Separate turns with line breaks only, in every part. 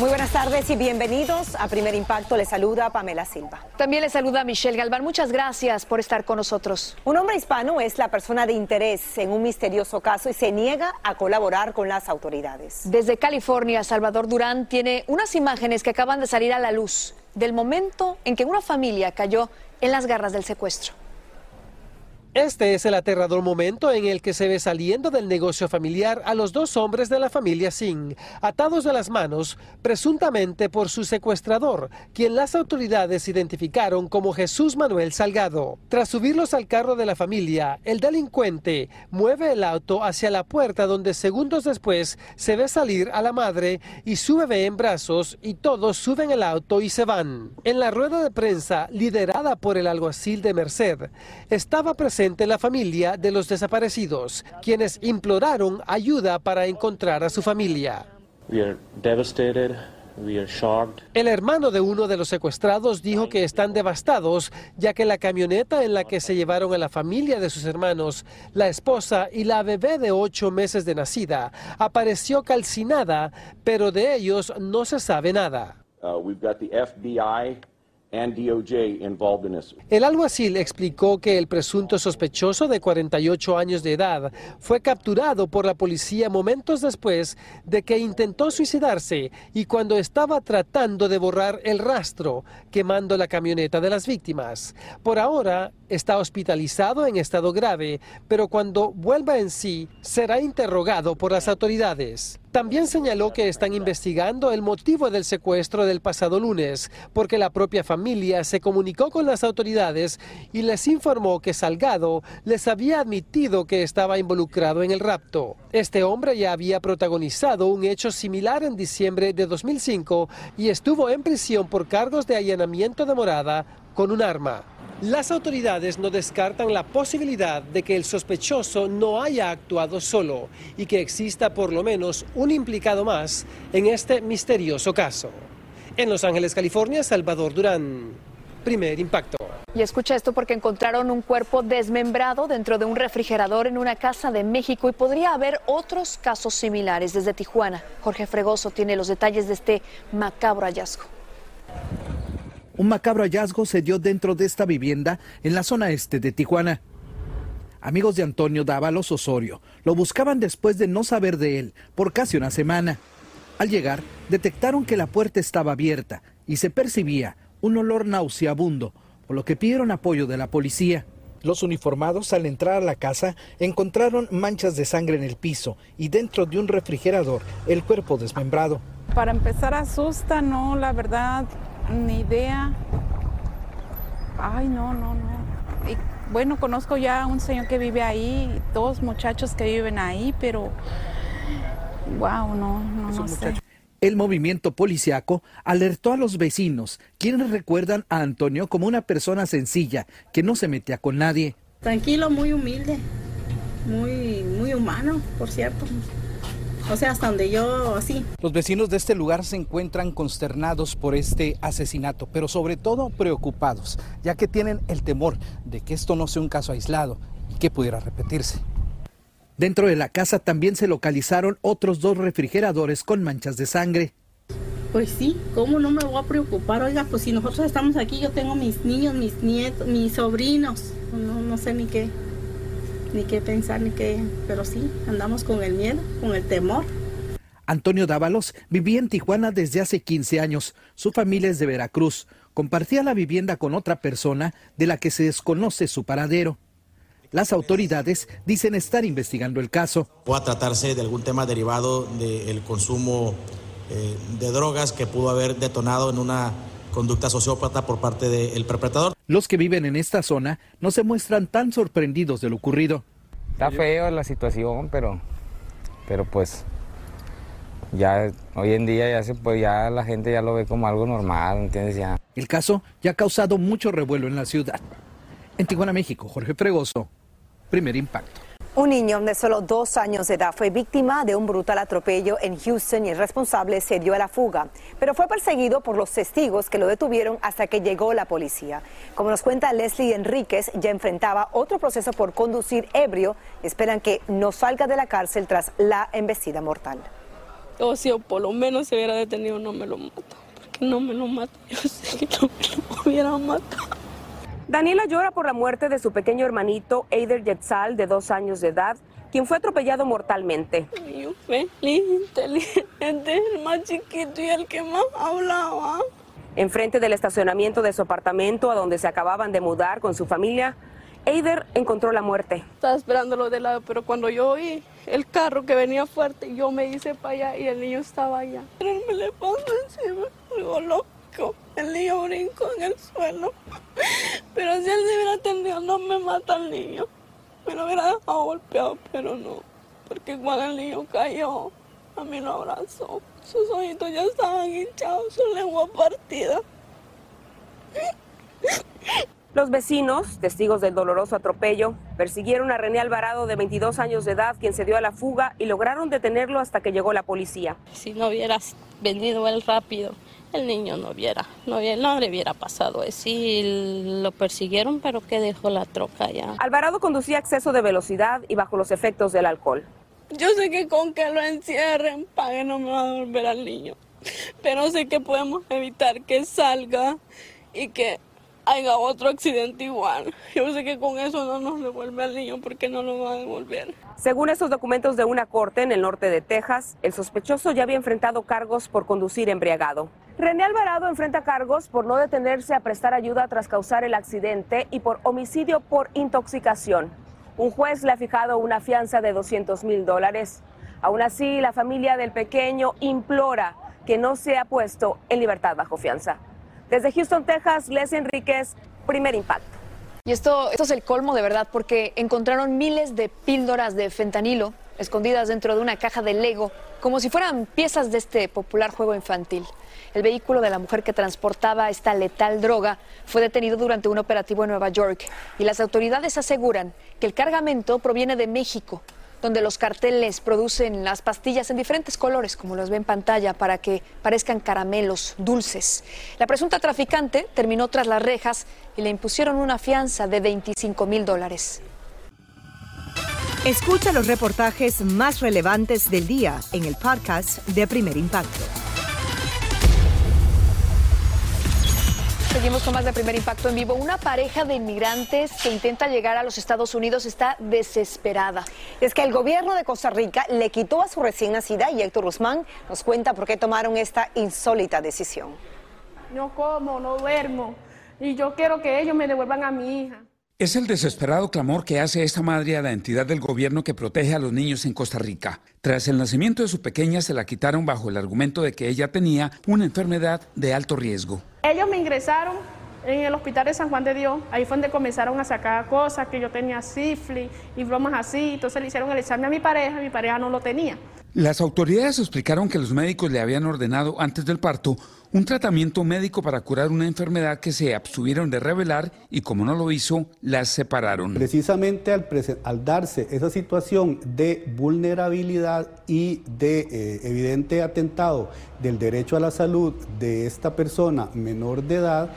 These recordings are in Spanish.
Muy buenas tardes y bienvenidos a Primer Impacto. Les saluda Pamela Silva.
También les saluda Michelle Galván. Muchas gracias por estar con nosotros.
Un hombre hispano es la persona de interés en un misterioso caso y se niega a colaborar con las autoridades.
Desde California, Salvador Durán tiene unas imágenes que acaban de salir a la luz del momento en que una familia cayó en las garras del secuestro.
Este es el aterrador momento en el que se ve saliendo del negocio familiar a los dos hombres de la familia Singh, atados de las manos, presuntamente por su secuestrador, quien las autoridades identificaron como Jesús Manuel Salgado. Tras subirlos al carro de la familia, el delincuente mueve el auto hacia la puerta donde segundos después se ve salir a la madre y su bebé en brazos y todos suben el auto y se van. En la rueda de prensa liderada por el alguacil de Merced, estaba presente la familia de los desaparecidos, quienes imploraron ayuda para encontrar a su familia. El hermano de uno de los secuestrados dijo que están devastados, ya que la camioneta en la que se llevaron a la familia de sus hermanos, la esposa y la bebé de ocho meses de nacida, apareció calcinada, pero de ellos no se sabe nada.
Uh, FBI
el alguacil explicó que el presunto sospechoso de 48 años de edad fue capturado por la policía momentos después de que intentó suicidarse y cuando estaba tratando de borrar el rastro quemando la camioneta de las víctimas. Por ahora está hospitalizado en estado grave, pero cuando vuelva en sí será interrogado por las autoridades. También señaló que están investigando el motivo del secuestro del pasado lunes, porque la propia familia se comunicó con las autoridades y les informó que Salgado les había admitido que estaba involucrado en el rapto. Este hombre ya había protagonizado un hecho similar en diciembre de 2005 y estuvo en prisión por cargos de allanamiento de morada con un arma. Las autoridades no descartan la posibilidad de que el sospechoso no haya actuado solo y que exista por lo menos un implicado más en este misterioso caso. En Los Ángeles, California, Salvador Durán. Primer impacto.
Y escucha esto porque encontraron un cuerpo desmembrado dentro de un refrigerador en una casa de México y podría haber otros casos similares desde Tijuana. Jorge Fregoso tiene los detalles de este macabro hallazgo.
Un macabro hallazgo se dio dentro de esta vivienda en la zona este de Tijuana. Amigos de Antonio Dávalos Osorio lo buscaban después de no saber de él por casi una semana. Al llegar, detectaron que la puerta estaba abierta y se percibía un olor nauseabundo, por lo que pidieron apoyo de la policía. Los uniformados al entrar a la casa encontraron manchas de sangre en el piso y dentro de un refrigerador el cuerpo desmembrado.
Para empezar asusta, no, la verdad, ni idea. Ay, no, no, no. Y, bueno, conozco ya a un señor que vive ahí, dos muchachos que viven ahí, pero wow, no, no, no sé.
El movimiento policiaco alertó a los vecinos, quienes recuerdan a Antonio como una persona sencilla, que no se metía con nadie.
Tranquilo, muy humilde, muy, muy humano, por cierto. O sea, hasta donde yo así.
Los vecinos de este lugar se encuentran consternados por este asesinato, pero sobre todo preocupados, ya que tienen el temor de que esto no sea un caso aislado y que pudiera repetirse. Dentro de la casa también se localizaron otros dos refrigeradores con manchas de sangre.
Pues sí, ¿cómo no me voy a preocupar? Oiga, pues si nosotros estamos aquí, yo tengo mis niños, mis nietos, mis sobrinos, no, no sé ni qué ni qué pensar, ni qué, pero sí, andamos con el miedo, con el temor.
Antonio Dávalos vivía en Tijuana desde hace 15 años. Su familia es de Veracruz. Compartía la vivienda con otra persona de la que se desconoce su paradero. Las autoridades dicen estar investigando el caso.
Puede tratarse de algún tema derivado del consumo eh, de drogas que pudo haber detonado en una conducta sociópata por parte del perpetrador.
Los que viven en esta zona no se muestran tan sorprendidos de lo ocurrido.
Está feo la situación, pero, pero pues ya hoy en día ya se pues ya la gente ya lo ve como algo normal, ¿entiendes? Ya.
El caso ya ha causado mucho revuelo en la ciudad. En Tijuana, México, Jorge Fregoso, primer impacto.
Un niño de solo dos años de edad fue víctima de un brutal atropello en Houston y el responsable se dio a la fuga, pero fue perseguido por los testigos que lo detuvieron hasta que llegó la policía. Como nos cuenta Leslie Enríquez, ya enfrentaba otro proceso por conducir ebrio esperan que no salga de la cárcel tras la embestida mortal.
O si por lo menos se hubiera detenido no me lo mata, porque no me lo mata, yo sé que lo hubiera matado.
Daniela llora por la muerte de su pequeño hermanito Eider Yetzal, de dos años de edad, quien fue atropellado mortalmente.
Yo feliz, inteligente, el más chiquito y el que más hablaba.
Enfrente del estacionamiento de su apartamento, a donde se acababan de mudar con su familia, Eider encontró la muerte.
Estaba esperándolo de lado, pero cuando yo oí el carro que venía fuerte, yo me hice para allá y el niño estaba allá. Pero él me le pasó encima, me El niño brincó en el suelo. Pero si él se hubiera atendido, no me mata el niño. Me lo hubiera dejado golpeado, pero no. Porque cuando el niño cayó, a mí lo abrazó. Sus ojitos ya estaban hinchados, su lengua partida.
Los vecinos, testigos del doloroso atropello, persiguieron a René Alvarado de 22 años de edad, quien se dio a la fuga y lograron detenerlo hasta que llegó la policía.
Si no hubieras venido él rápido, el niño no viera, no, no le hubiera pasado eso. Sí, lo persiguieron, pero que dejó la troca ya.
Alvarado conducía exceso de velocidad y bajo los efectos del alcohol.
Yo sé que con que lo encierren, pague no me va a volver al niño. Pero sé que podemos evitar que salga y que haya otro accidente igual. Yo sé que con eso no nos devuelve al niño porque no lo va a devolver.
Según estos documentos de una corte en el norte de Texas, el sospechoso ya había enfrentado cargos por conducir embriagado. René Alvarado enfrenta cargos por no detenerse a prestar ayuda tras causar el accidente y por homicidio por intoxicación. Un juez le ha fijado una fianza de 200 mil dólares. Aún así, la familia del pequeño implora que no sea puesto en libertad bajo fianza. Desde Houston, Texas, Les Enríquez, primer impacto.
Y esto, esto es el colmo de verdad, porque encontraron miles de píldoras de fentanilo escondidas dentro de una caja de Lego, como si fueran piezas de este popular juego infantil. El vehículo de la mujer que transportaba esta letal droga fue detenido durante un operativo en Nueva York y las autoridades aseguran que el cargamento proviene de México donde los carteles producen las pastillas en diferentes colores, como los ve en pantalla, para que parezcan caramelos dulces. La presunta traficante terminó tras las rejas y le impusieron una fianza de 25 mil dólares.
Escucha los reportajes más relevantes del día en el podcast de Primer Impacto.
Seguimos con más de primer impacto en vivo. Una pareja de inmigrantes que intenta llegar a los Estados Unidos está desesperada.
Es que el gobierno de Costa Rica le quitó a su recién nacida y Héctor Guzmán nos cuenta por qué tomaron esta insólita decisión.
No como, no duermo y yo quiero que ellos me devuelvan a mi hija.
Es el desesperado clamor que hace esta madre a la entidad del gobierno que protege a los niños en Costa Rica. Tras el nacimiento de su pequeña se la quitaron bajo el argumento de que ella tenía una enfermedad de alto riesgo.
Ellos me ingresaron en el hospital de San Juan de Dios, ahí fue donde comenzaron a sacar cosas, que yo tenía sífilis y bromas así, entonces le hicieron el examen a mi pareja, mi pareja no lo tenía.
Las autoridades explicaron que los médicos le habían ordenado antes del parto un tratamiento médico para curar una enfermedad que se abstuvieron de revelar y como no lo hizo, las separaron.
Precisamente al, darse esa situación de vulnerabilidad y de eh, evidente atentado del derecho a la salud de esta persona menor de edad,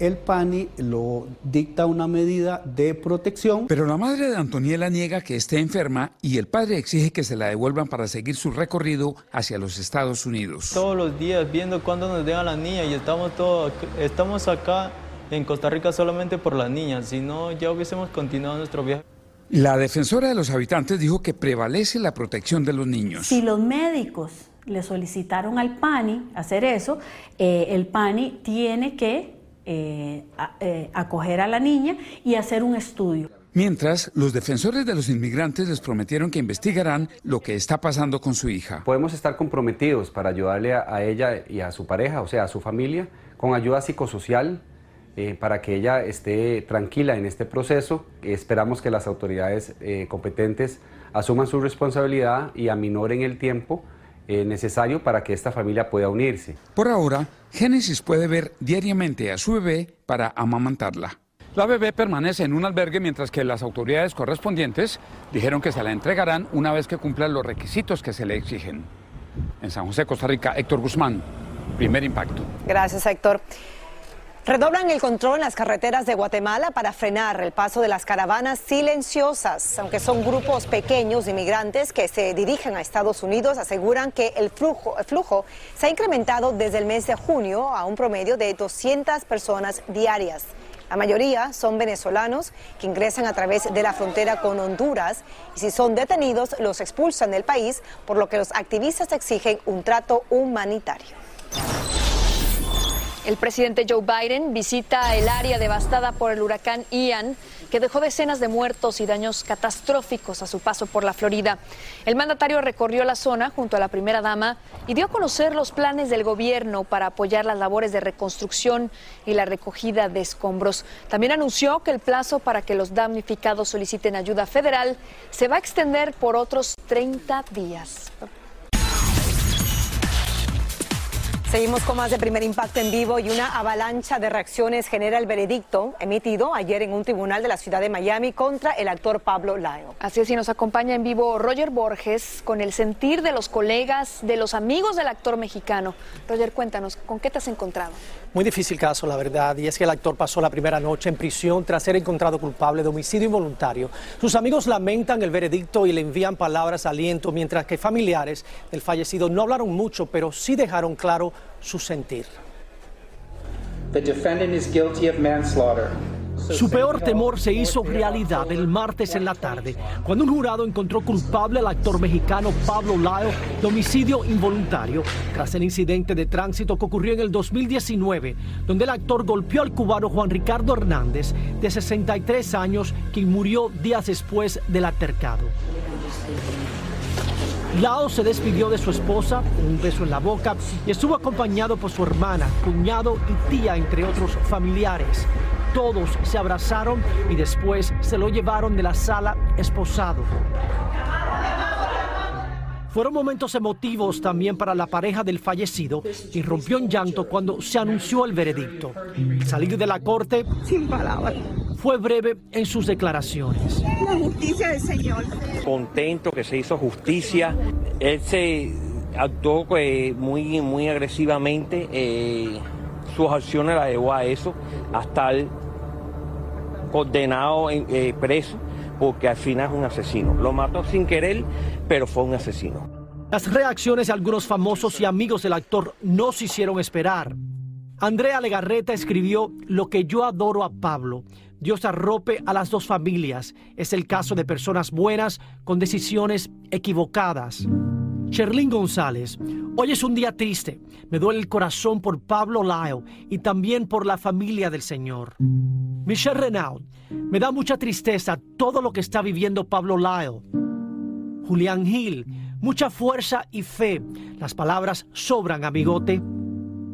el PANI lo dicta una medida de protección.
Pero la madre de Antoniela niega que esté enferma y el padre exige que se la devuelvan para seguir su recorrido hacia los Estados Unidos.
Todos los días viendo cuándo nos dejan las niñas y estamos, todos, estamos acá en Costa Rica solamente por las niñas, si no ya hubiésemos continuado nuestro viaje.
La defensora de los habitantes dijo que prevalece la protección de los niños.
Si los médicos le solicitaron al PANI hacer eso, eh, el PANI tiene que eh, eh, acoger a la niña y hacer un estudio.
Mientras, los defensores de los inmigrantes les prometieron que investigarán lo que está pasando con su hija.
Podemos estar comprometidos para ayudarle a, ella y a su pareja, o sea, a su familia, con ayuda psicosocial, eh, para que ella esté tranquila en este proceso. Esperamos que las autoridades competentes asuman su responsabilidad y aminoren el tiempo eh, necesario para que esta familia pueda unirse.
Por ahora, Génesis puede ver diariamente a su bebé para amamantarla. La bebé permanece en un albergue mientras que las autoridades correspondientes dijeron que se la entregarán una vez que cumplan los requisitos que se le exigen. En San José, Costa Rica, Héctor Guzmán, primer impacto.
Gracias, Héctor. Redoblan el control en las carreteras de Guatemala para frenar el paso de las caravanas silenciosas. Aunque son grupos pequeños de inmigrantes que se dirigen a Estados Unidos, aseguran que el flujo, el flujo se ha incrementado desde el mes de junio a un promedio de 200 personas diarias. La mayoría son venezolanos que ingresan a través de la frontera con Honduras y si son detenidos los expulsan del país, por lo que los activistas exigen un trato humanitario.
El presidente Joe Biden visita el área devastada por el huracán Ian, que dejó decenas de muertos y daños catastróficos a su paso por la Florida. El mandatario recorrió la zona junto a la primera dama y dio a conocer los planes del gobierno para apoyar las labores de reconstrucción y la recogida de escombros. También anunció que el plazo para que los damnificados soliciten ayuda federal se va a extender por otros 30 días.
Seguimos con más de primer impacto en vivo y una avalancha de reacciones genera el veredicto emitido ayer en un tribunal de la ciudad de Miami contra el actor Pablo Lyle.
Así es, y nos acompaña en vivo Roger Borges con el sentir de los colegas, de los amigos del actor mexicano. Roger, cuéntanos, ¿con qué te has encontrado?
Muy difícil caso, la verdad, y es que el actor pasó la primera noche en prisión tras ser encontrado culpable de homicidio involuntario. Sus amigos lamentan el veredicto y le envían palabras aliento, mientras que familiares del fallecido no hablaron mucho, pero sí dejaron claro su sentir. Su peor temor se hizo realidad el martes en la tarde, cuando un jurado encontró culpable al actor mexicano Pablo Lyle de homicidio involuntario, tras el incidente de tránsito que ocurrió en el 2019, donde el actor golpeó al cubano Juan Ricardo Hernández, de 63 años, quien murió días después del altercado. Lao se despidió de su esposa un beso en la boca y estuvo acompañado por su hermana, cuñado y tía, entre otros familiares. Todos se abrazaron y después se lo llevaron de la sala esposado. Fueron momentos emotivos también para la pareja del fallecido, y rompió en llanto cuando se anunció el veredicto. Salir de la corte, sin palabras, fue breve en sus declaraciones.
La justicia del Señor.
Contento que se hizo justicia. Él se actuó eh, muy, muy agresivamente. Eh, sus acciones la llevó a eso, a estar condenado, eh, preso, porque al final es un asesino. Lo mató sin querer, pero fue un asesino.
Las reacciones de algunos famosos y amigos del actor no se hicieron esperar. Andrea Legarreta escribió Lo que yo adoro a Pablo. Dios arrope a las dos familias. Es el caso de personas buenas con decisiones equivocadas. Sherlyn González, hoy es un día triste. Me duele el corazón por Pablo Lyle y también por la familia del Señor. Michelle Renaud, me da mucha tristeza todo lo que está viviendo Pablo Lyle. Julián Gil, mucha fuerza y fe. Las palabras sobran, amigote.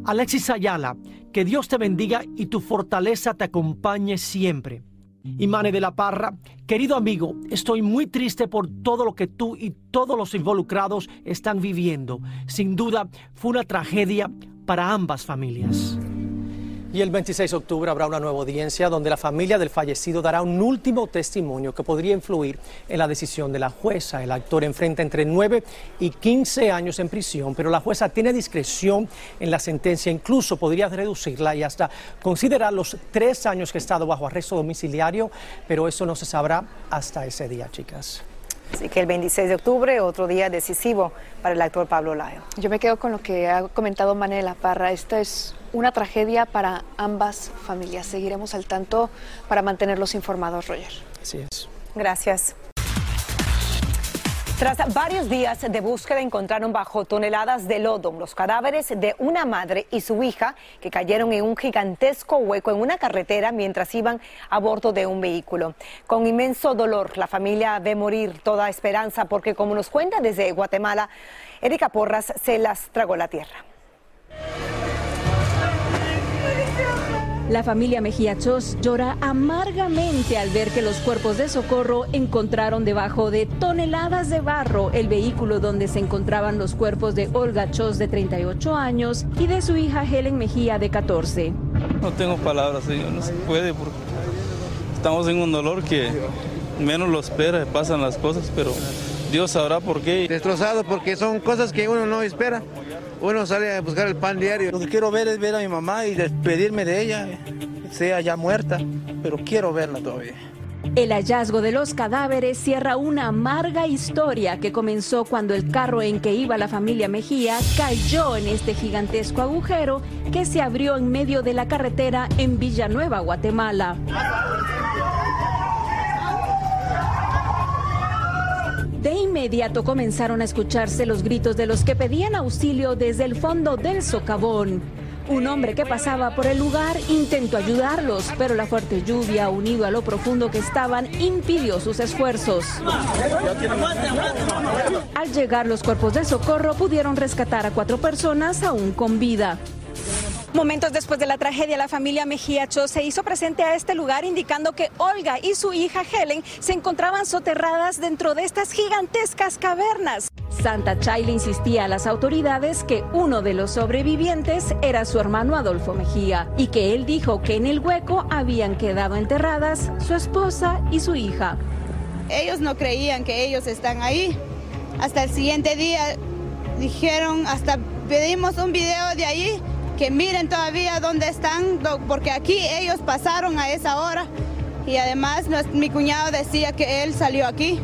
Alexis Ayala, que Dios te bendiga y tu fortaleza te acompañe siempre. Imane de la Parra, querido amigo, estoy muy triste por todo lo que tú y todos los involucrados están viviendo. Sin duda, fue una tragedia para ambas familias. Y el 26 de octubre habrá una nueva audiencia donde la familia del fallecido dará un último testimonio que podría influir en la decisión de la jueza. El actor enfrenta entre 9 y 15 años en prisión, pero la jueza tiene discreción en la sentencia, incluso podría reducirla y hasta considerar los tres años que ha estado bajo arresto domiciliario, pero eso no se sabrá hasta ese día, chicas.
Así que el 26 de octubre, otro día decisivo para el actor Pablo Layo.
Yo me quedo con lo que ha comentado Manela Parra. Esta es una tragedia para ambas familias. Seguiremos al tanto para mantenerlos informados, Roger.
Así es.
Gracias. Tras varios días de búsqueda encontraron bajo toneladas de lodo los cadáveres de una madre y su hija que cayeron en un gigantesco hueco en una carretera mientras iban a bordo de un vehículo. Con inmenso dolor, la familia ve morir toda esperanza porque como nos cuenta desde Guatemala, Erika Porras se las tragó la tierra.
La familia Mejía Chos llora amargamente al ver que los cuerpos de socorro encontraron debajo de toneladas de barro el vehículo donde se encontraban los cuerpos de Olga Chos de 38 años y de su hija Helen Mejía de 14.
No tengo palabras, señor, no se puede porque
estamos en un dolor que menos lo espera, pasan las cosas, pero Dios sabrá por qué.
Destrozado porque son cosas que uno no espera. Uno sale a buscar el pan diario.
Lo que quiero ver es ver a mi mamá y despedirme de ella, sea ya muerta, pero quiero verla todavía.
El hallazgo de los cadáveres cierra una amarga historia que comenzó cuando el carro en que iba la familia Mejía cayó en este gigantesco agujero que se abrió en medio de la carretera en Villanueva, Guatemala. De inmediato comenzaron a escucharse los gritos de los que pedían auxilio desde el fondo del socavón. Un hombre que pasaba por el lugar intentó ayudarlos, pero la fuerte lluvia, unido a lo profundo que estaban, impidió sus esfuerzos. Al llegar los cuerpos de socorro pudieron rescatar a cuatro personas aún con vida.
Momentos después de la tragedia, la familia Mejía Cho se hizo presente a este lugar indicando que Olga y su hija Helen se encontraban soterradas dentro de estas gigantescas cavernas.
Santa Chay le insistía a las autoridades que uno de los sobrevivientes era su hermano Adolfo Mejía y que él dijo que en el hueco habían quedado enterradas su esposa y su hija.
Ellos no creían que ellos están ahí. Hasta el siguiente día dijeron, hasta pedimos un video de ahí que miren todavía dónde están, porque aquí ellos pasaron a esa hora y además mi cuñado decía que él salió aquí.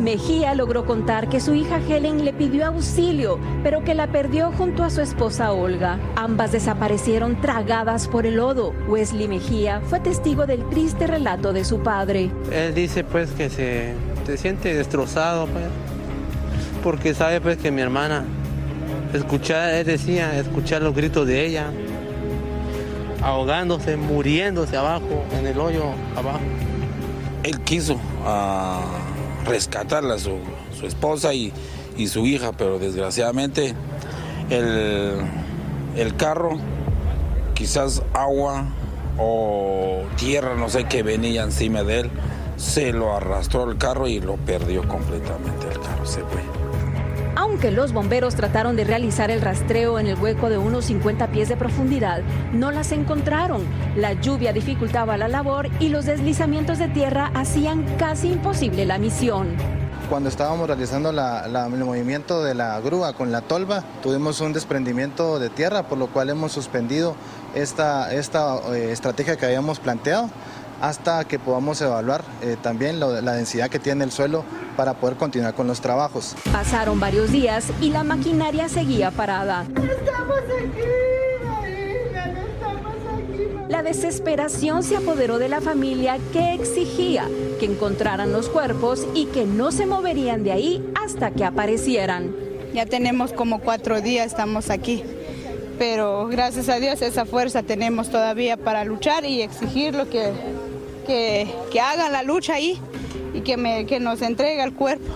Mejía logró contar que su hija Helen le pidió auxilio, pero que la perdió junto a su esposa Olga. Ambas desaparecieron tragadas por el lodo. Wesley Mejía fue testigo del triste relato de su padre.
Él dice pues que se, se siente destrozado, pues, porque sabe pues que mi hermana escuchar, él decía, escuchar los gritos de ella, ahogándose, muriéndose abajo, en el hoyo abajo.
Él quiso ah, rescatarla, su, su esposa y, y, su hija, pero desgraciadamente el, el carro, quizás agua o tierra, no sé qué venía encima de él, se lo arrastró el carro y lo perdió completamente el carro, se fue.
Aunque los bomberos trataron de realizar el rastreo en el hueco de unos 50 pies de profundidad, no las encontraron. La lluvia dificultaba la labor y los deslizamientos de tierra hacían casi imposible la misión.
Cuando estábamos realizando el movimiento de la grúa con la tolva, tuvimos un desprendimiento de tierra, por lo cual hemos suspendido esta, esta eh, estrategia que habíamos planteado hasta que podamos evaluar eh, también la densidad que tiene el suelo para poder continuar con los trabajos.
Pasaron varios días y la maquinaria seguía parada.
Estamos aquí.
La desesperación se apoderó de la familia que exigía que encontraran los cuerpos y que no se moverían de ahí hasta que aparecieran.
Ya tenemos como cuatro días, estamos aquí pero gracias a Dios esa fuerza tenemos todavía para luchar y exigir lo que que, hagan la lucha ahí y que, me, que nos entregue el cuerpo.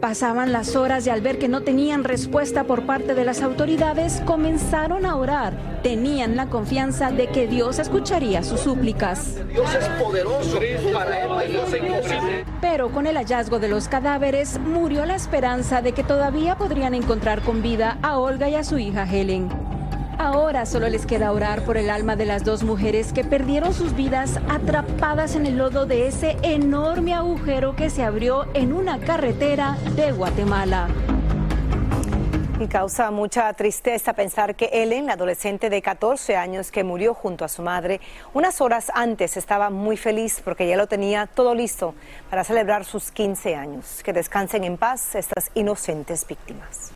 Pasaban las horas y al ver que no tenían respuesta por parte de las autoridades, comenzaron a orar. Tenían la confianza de que Dios escucharía sus súplicas.
Dios es poderoso para él,
Pero con el hallazgo de los cadáveres murió la esperanza de que todavía podrían encontrar con vida a Olga y a su hija Helen. Ahora solo les queda orar por el alma de las dos mujeres que perdieron sus vidas atrapadas en el lodo de ese enorme agujero que se abrió en una carretera de Guatemala.
Y causa mucha tristeza pensar que Ellen, la adolescente de 14 años que murió junto a su madre, unas horas antes estaba muy feliz porque ya lo tenía todo listo para celebrar sus 15 años. Que descansen en paz estas inocentes víctimas.